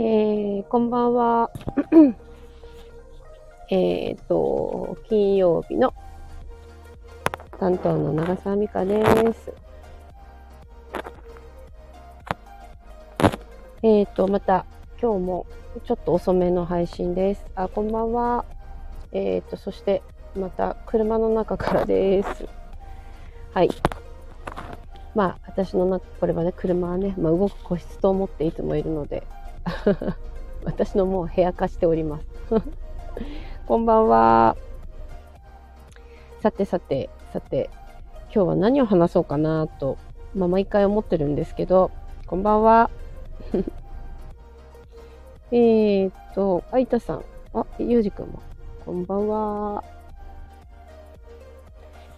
えー、こんばんは。えっと、金曜日の担当の長澤美香です。えっ、ー、と、また今日もちょっと遅めの配信です。あ、こんばんは。えっ、ー、と、そしてまた車の中からです。はい。まあ、私の中、これはね、車はね、まあ、動く個室と思っていつもいるので、私のもう部屋化しております。こんばんは。さてさて、さて、今日は何を話そうかなと、まあ、毎回思ってるんですけど、こんばんは。えっと、あいたさん。あ、ゆうじくんも。こんばんは。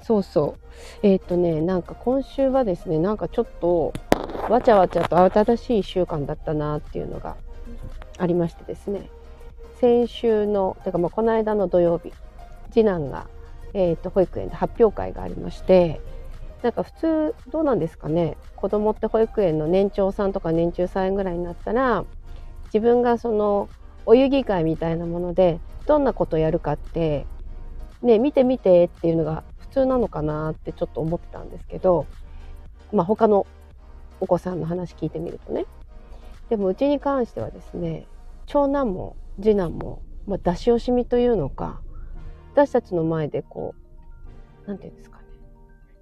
そうそう。えっ、とね、なんか今週はですね、なんかちょっと、わちゃわちゃと慌ただしい1週間だったなっていうのがありましてですね。先週の、てかまあこの間の土曜日、次男が、えっ、と、保育園で発表会がありまして、なんか普通どうなんですかね子供って保育園の年長さんとか年中さんぐらいになったら自分がそのお遊戯会みたいなものでどんなことやるかってね見て見てっていうのが普通なのかなってちょっと思ってたんですけど、まあ、他のお子さんの話聞いてみるとね。でもうちに関してはですね長男も次男も、まあ、出し惜しみというのか私たちの前でこう何て言うんですかね。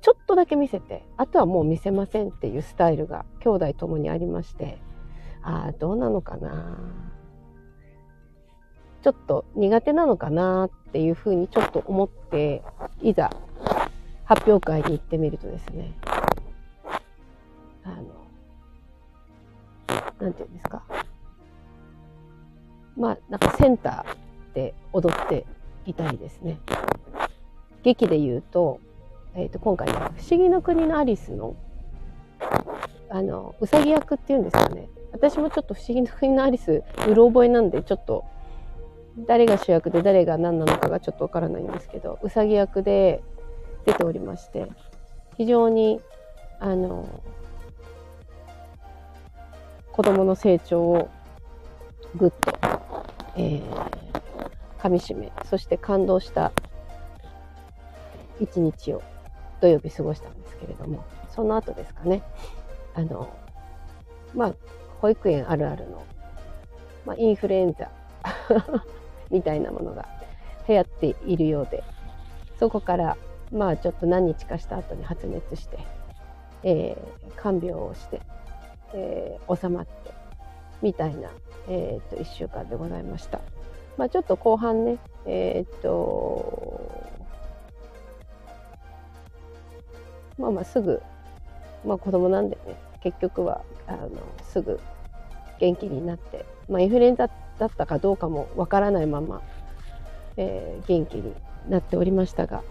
ちょっとだけ見せてあとはもう見せませんっていうスタイルが兄弟ともにありましてああどうなのかな。ちょっと苦手なのかなっていうふうにちょっと思っていざ発表会に行ってみるとですね、あの、なんていうんですか。まあ、なんかセンターで踊っていたりですね。劇で言うと、えっ、ー、と、今回、不思議の国のアリスの、あの、うさぎ役っていうんですかね。私もちょっと不思議の国のアリス、うろ覚えなんで、ちょっと、誰が主役で誰が何なのかがちょっとわからないんですけど、うさぎ役で、出ておりまして非常にあの子供の成長をぐっと、えー、かみしめそして感動した一日を土曜日過ごしたんですけれどもその後ですかね。あのまあ保育園あるあるの、まあ、インフルエンザ みたいなものが流行っているようでそこからまあちょっと何日かした後に発熱して、えー、看病をして、えー、収まってみたいな、えー、と1週間でございました。まあ、ちょっと後半ね、えっ、と、まあまあすぐ、まあ子供なんでね、結局は、あの、すぐ元気になって、まあインフルエンザだったかどうかもわからないまま、えー、元気になっておりましたが、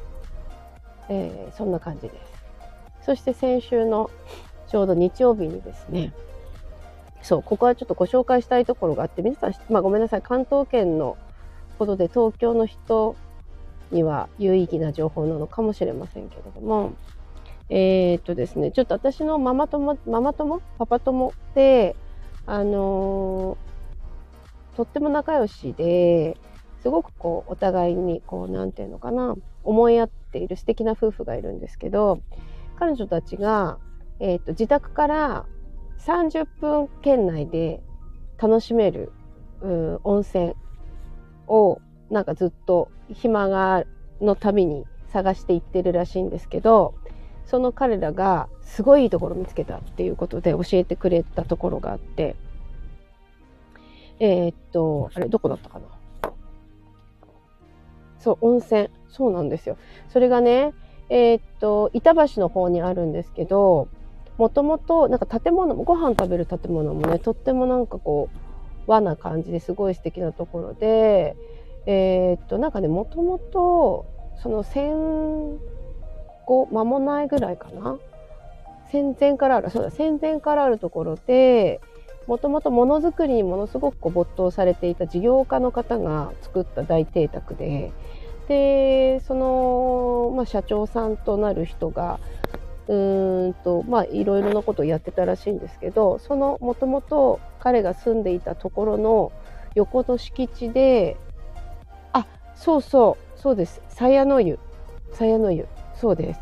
えー、そんな感じです。そして先週のちょうど日曜日にですね、そう、ここはちょっとご紹介したいところがあって、皆さん、まあ、ごめんなさい、関東圏のことで東京の人には有意義な情報なのかもしれませんけれども、えー、っとですね、ちょっと私のママ友、ママ友？パパ友で、あのー、とっても仲良しで、すごくこう、お互いに、こう、なんていうのかな、思いやっている素敵な夫婦がいるんですけど彼女たちが、えーと、自宅から30分圏内で楽しめる温泉をなんかずっと暇がのたびに探していってるらしいんですけどその彼らがすごいいいところ見つけたっていうことで教えてくれたところがあってえー、っとあれどこだったかな？そう、温泉。そうなんですよ。それがね、えー、っと、板橋の方にあるんですけど、もともと、なんか建物も、ご飯食べる建物もね、とってもなんかこう、和な感じですごい素敵なところで、えー、っと、なんかね、もともと、その戦後間もないぐらいかな？戦前からある、そうだ、戦前からあるところで、もともとものづくりにものすごく没頭されていた事業家の方が作った大邸宅ででその、まあ、社長さんとなる人がうーんとまあいろいろなことをやってたらしいんですけどそのもともと彼が住んでいたところの横の敷地であそうそうそうです。鞘の湯鞘の湯そうです。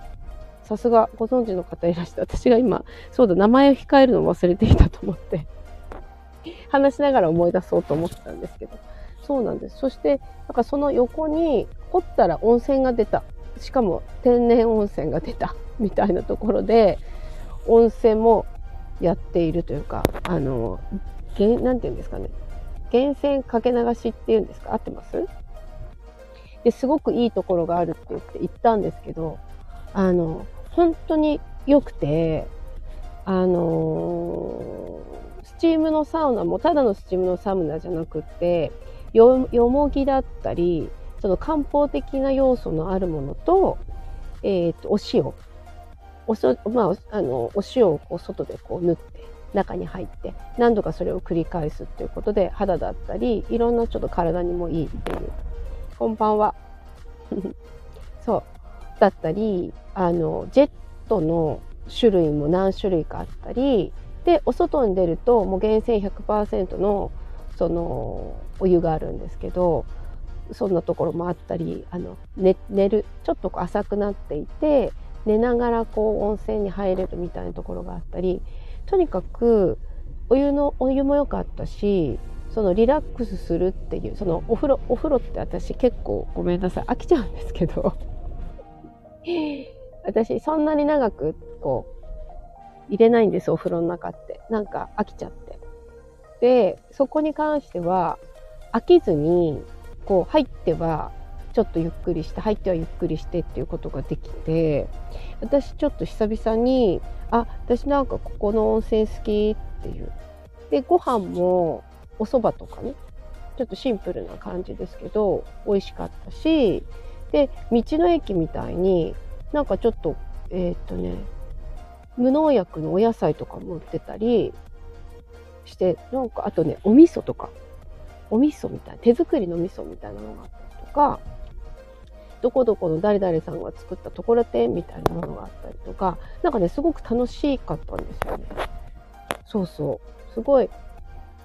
さすがご存知の方いらして私が今そうだ名前を控えるのを忘れていたと思って話しながら思い出そうと思ってたんですけど。そうなんです。そしてなんかその横に掘ったら温泉が出た。しかも天然温泉が出た みたいなところで温泉もやっているというかあのなんていうんですかね。源泉かけ流しっていうんですか？合ってます？ですごくいいところがあるって言って行ったんですけどあの本当に良くてあのー、スチームのサウナもただのスチームのサウナじゃなくってよもぎだったりその漢方的な要素のあるものと,、えーと、お塩。おそ、まあ、あのお塩をこう外でこう塗って中に入って何度かそれを繰り返すっていうことで肌だったりいろんなちょっと体にもいいっていうこんばんは そうだったりあのジェットの種類も何種類かあったりでお外に出るともう源泉100%のそのお湯があるんですけどそんなところもあったりあの、寝るちょっと浅くなっていて寝ながらこう温泉に入れるみたいなところがあったりとにかくお湯のお湯も良かったしそのリラックスするっていうそのお風呂お風呂って私結構ごめんなさい飽きちゃうんですけど 私そんなに長くこう入れないんですお風呂の中って。なんか飽きちゃって。でそこに関しては飽きずにこう入ってはちょっとゆっくりして入ってはゆっくりしてっていうことができて私ちょっと久々にあ私なんかここの温泉好きっていう。でご飯もお蕎麦とかねちょっとシンプルな感じですけど美味しかったしで道の駅みたいになんかちょっとえー、っとね無農薬のお野菜とかも売ってたりしてなんかあとねお味噌とか。お味噌みたいな手作りの味噌みたいなのがあったりとかどこどこの誰々さんが作ったところてんみたいなものがあったりとかなんかねすごく楽しかったんですよね。そうそう。すごい。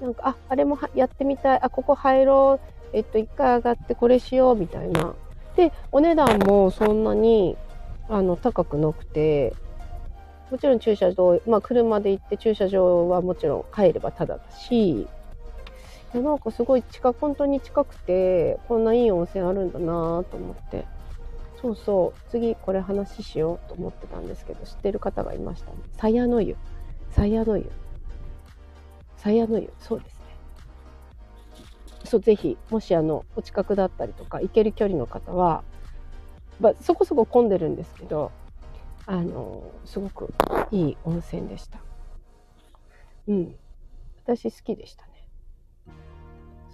なんかああれもやってみたい。あここ入ろう。えっと一回上がってこれしようみたいな。でお値段もそんなにあの高くなくてもちろん駐車場、まあ、車で行って駐車場はもちろん帰ればタダだしなんかすごい近本当に近くてこんないい温泉あるんだなと思って。そうそう。次これ話しようと思ってたんですけど知ってる方がいましたね。鞘の湯鞘の湯鞘の湯そうですね。そうぜひもしあのお近くだったりとか行ける距離の方は、まあ、そこそこ混んでるんですけどあのすごくいい温泉でした。うん。私好きでした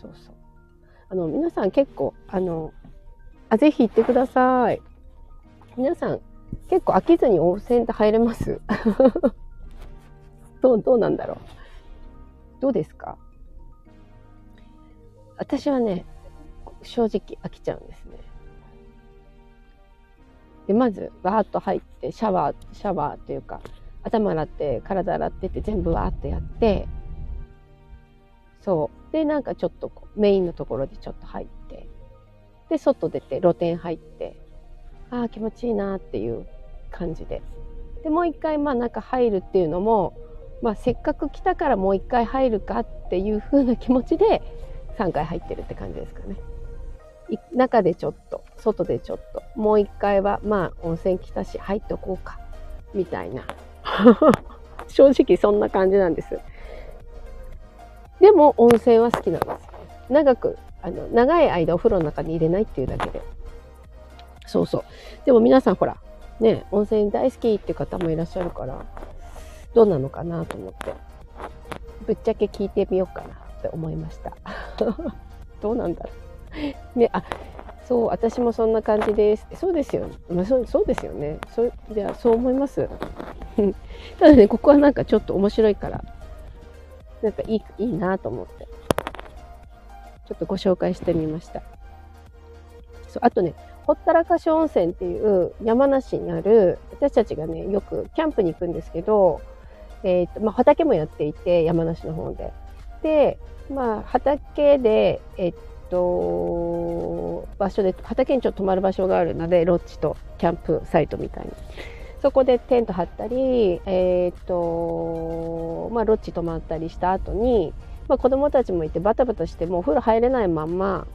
そうそう。あの、皆さん結構、あの、あ、ぜひ行ってください。皆さん、結構飽きずに温泉って入れます？どう、どうなんだろう？どうですか？私はね、正直飽きちゃうんですね。で、まず、わーっと入って、シャワー、シャワーっていうか、頭洗って、体洗ってって全部わーっとやって、そうでなんかちょっとメインのところでちょっと入ってで外出て露店入ってああ気持ちいいなっていう感じででもう一回まあ中入るっていうのも、まあ、せっかく来たからもう一回入るかっていう風な気持ちで3回入ってるって感じですかね。中でちょっと外でちょっともう一回はまあ温泉来たし入っとこうかみたいな 正直そんな感じなんです。でも温泉は好きなんですよ。長く、あの、長い間お風呂の中に入れないっていうだけで。そうそう。でも皆さんほら、ね、温泉大好きって方もいらっしゃるから、どうなのかなと思って、ぶっちゃけ聞いてみようかなって思いました。どうなんだろう。ね、あ、そう、私もそんな感じです。そうですよ。まあ、そうそうですよね。そう、じゃあ、そう思います。ただね、ここはなんかちょっと面白いから、なんかいいいいなと思って、ちょっとご紹介してみました。そうあとね、ほったらかし温泉っていう山梨にある、私たちがね、よくキャンプに行くんですけど、えっ、ー、と、まあ、畑もやっていて、山梨の方で。で、まあ、畑で、えっ、と、場所で、畑にちょっと泊まる場所があるので、ロッジとキャンプサイトみたいに。そこでテント張ったり、えっ、と、まあ、ロッジ泊まったりした後に、まあ、子供たちもいてバタバタしてもうお風呂入れないまんま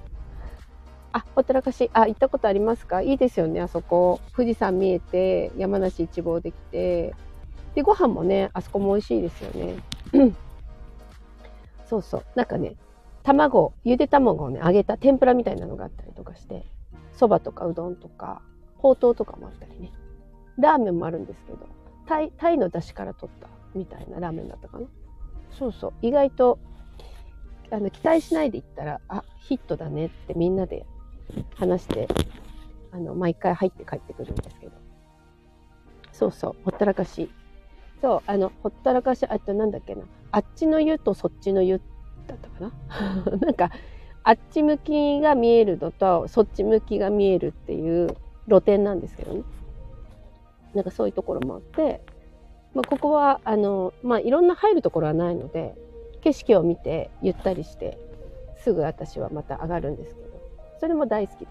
あ、ほったらかし、あ、行ったことありますか？いいですよね、あそこ。富士山見えて、山梨一望できて。で、ご飯もね、あそこも美味しいですよね。そうそう。なんかね、卵、ゆで卵をね、揚げた天ぷらみたいなのがあったりとかして、そばとかうどんとか、ほうとうとかもあったりね。ラーメンもあるんですけど、タイ、タイの出汁から取ったみたいなラーメンだったかな。そうそう。意外と、あの、期待しないで行ったら、あ、ヒットだねってみんなで話して、あの、毎回入って帰ってくるんですけど。そうそう、ほったらかし。そう、あの、ほったらかし、あとなんだっけな。あっちの湯とそっちの湯だったかな。なんか、あっち向きが見えるのと、そっち向きが見えるっていう露店なんですけどね。なんかそういうところもあって、まあ、ここは、あの、まあ、いろんな入るところはないので、景色を見て、ゆったりして、すぐ私はまた上がるんですけど。それも大好きで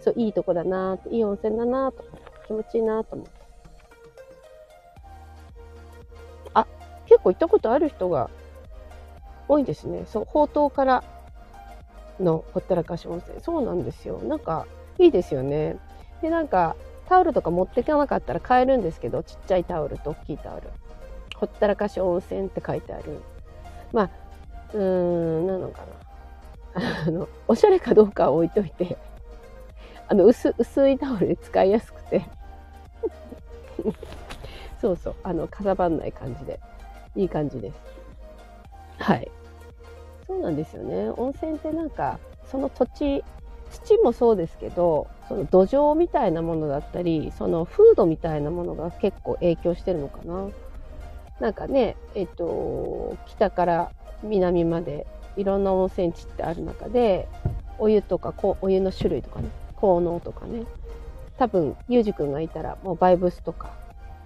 す。そう、いいとこだなって、いい温泉だなと、気持ちいいなと思って。あ、結構行ったことある人が多いですね。そう、宝刀からのほったらかし温泉。そうなんですよ。なんか、いいですよね。で、なんか、タオルとか持っていかなかったら買えるんですけど、ちっちゃいタオルと大きいタオル。ほったらかし温泉って書いてある。まあ、うーん、なのかな。あの、おしゃれかどうかは置いといて、あの、薄、薄いタオルで使いやすくて そうそう、あの、かさばんない感じで、いい感じです。はい。そうなんですよね。温泉ってなんか、その土地、土もそうですけど、その土壌みたいなものだったり、その風土みたいなものが結構影響してるのかな。なんかね、えっと、北から南までいろんな温泉地ってある中でお湯とかお湯の種類とかね効能とかね多分ゆうじくんがいたらもうバイブスとか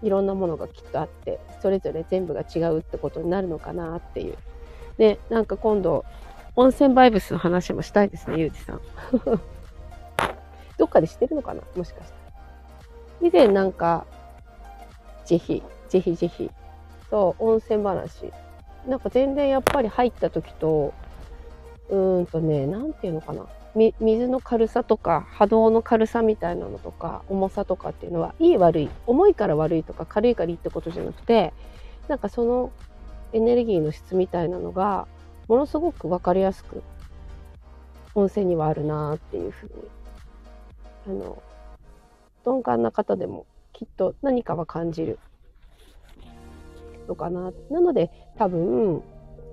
いろんなものがきっとあってそれぞれ全部が違うってことになるのかなっていうでなんか今度温泉バイブスの話もしたいですねゆうじさん。どっかで知ってるのかな？もしかしたら以前なんかぜひぜひぜひそう温泉話。なんか全然やっぱり入った時と、うーんとね、なんていうのかな？水の軽さとか波動の軽さみたいなのとか重さとかっていうのはいい悪い重いから悪いとか軽いからいいってことじゃなくてなんかそのエネルギーの質みたいなのがものすごく分かりやすく温泉にはあるなっていうふうにあの鈍感な方でもきっと何かは感じるのかな。なので多分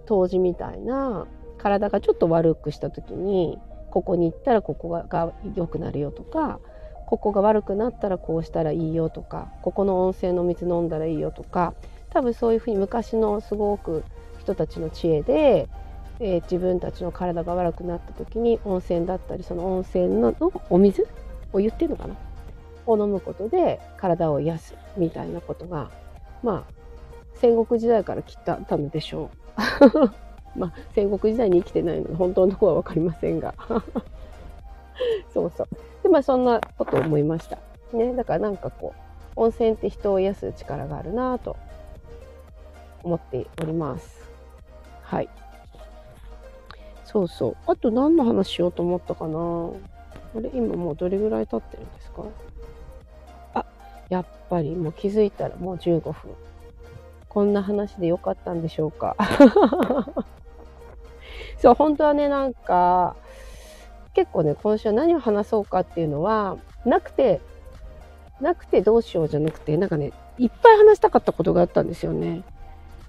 当時みたいな体がちょっと悪くした時にここに行ったらここが良くなるよとかここが悪くなったらこうしたらいいよとかここの温泉の水飲んだらいいよとか多分そういうふうに昔のすごく人たちの知恵で、えー、自分たちの体が悪くなった時に温泉だったりその温泉のお水を言ってるのかな？を飲むことで体を癒すみたいなことがまあ戦国時代から来たたのでしょう。まあ、戦国時代に生きてないので、本当のころは分かりませんが。そうそう。で、まあ、そんなことを思いました。ね、だからなんかこう、温泉って人を癒す力があるなと思っております。はい。そうそう。あと何の話しようと思ったかなあれ今もうどれぐらい経ってるんですか？あ、やっぱりもう気づいたらもう15分。こんな話でよかったんでしょうか？そう、本当はね、なんか、結構ね、今週は何を話そうかっていうのは、なくて、なくてどうしようじゃなくて、なんかね、いっぱい話したかったことがあったんですよね。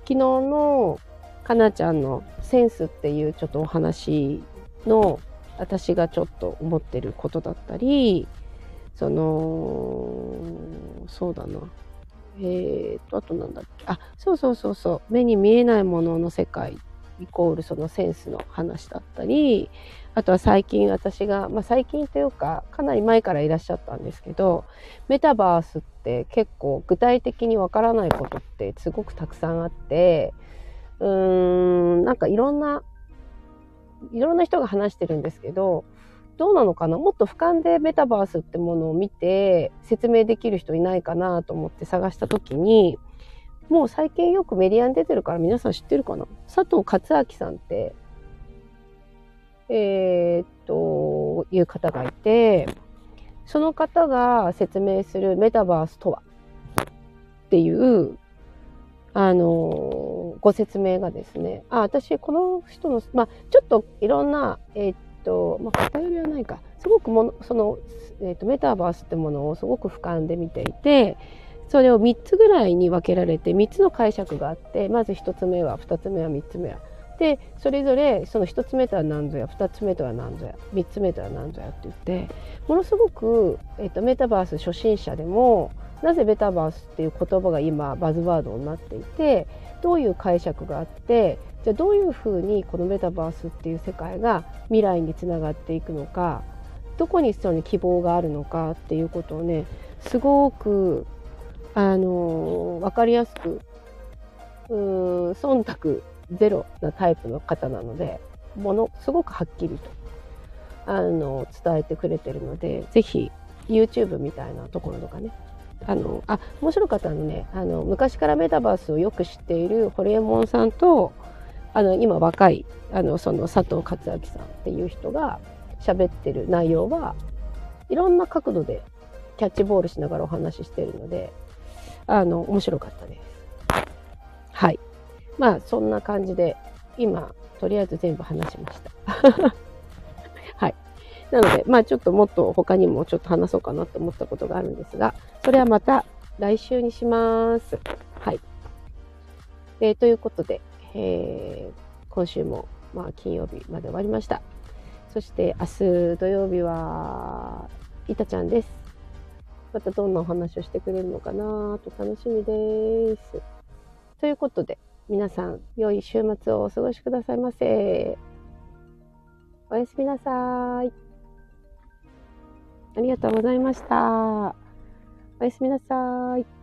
昨日のかなちゃんのセンスっていうちょっとお話の私がちょっと思ってることだったり、その、そうだな。えーと、あとなんだっけ？あ、そうそうそうそう。目に見えないものの世界イコールそのセンスの話だったり、あとは最近私が、まあ、最近というかかなり前からいらっしゃったんですけどメタバースって結構具体的にわからないことってすごくたくさんあってうーんなんかいろんないろんな人が話してるんですけどどうなのかな？もっと俯瞰でメタバースってものを見て説明できる人いないかなと思って探した時にもう最近よくメディアに出てるから皆さん知ってるかな？佐藤勝明さんってえー、っと、いう方がいて、その方が説明するメタバースとは？っていう、あのご説明がですね、あ、私、この人の、まあ、ちょっといろんな、えー、っと、まあ、偏りはないか、すごくもの、その、えー、っと、メタバースってものをすごく俯瞰で見ていて、それを3つぐらいに分けられて、3つの解釈があって、まず1つ目は、2つ目は、3つ目は。でそれぞれその1つ目とは何ぞや2つ目とは何ぞや3つ目とは何ぞやって言ってものすごく、えーと、メタバース初心者でもなぜメタバースっていう言葉が今バズワードになっていてどういう解釈があってじゃあどういうふうにこのメタバースっていう世界が未来につながっていくのかどこにその希望があるのかっていうことをねすごくあのー、分かりやすくうーん忖度ゼロなタイプの方なのでものすごくはっきりとあの伝えてくれてるので是非 YouTube みたいなところとかねあのあ面白かったのねあの昔からメタバースをよく知っているホリエモンさんとあの今若いあのその佐藤勝明さんっていう人が喋ってる内容はいろんな角度でキャッチボールしながらお話ししてるのであの面白かったです。はいまあそんな感じで今とりあえず全部話しました。なのでまあちょっともっと他にもちょっと話そうかなと思ったことがあるんですがそれはまた来週にします。はい。えー、ということで、えー、今週もまあ金曜日まで終わりました。そして明日土曜日は、いたちゃんです。またどんなお話をしてくれるのかなと楽しみです。ということで、皆さん、良い週末をお過ごしくださいませ。おやすみなさい。ありがとうございました。おやすみなさい。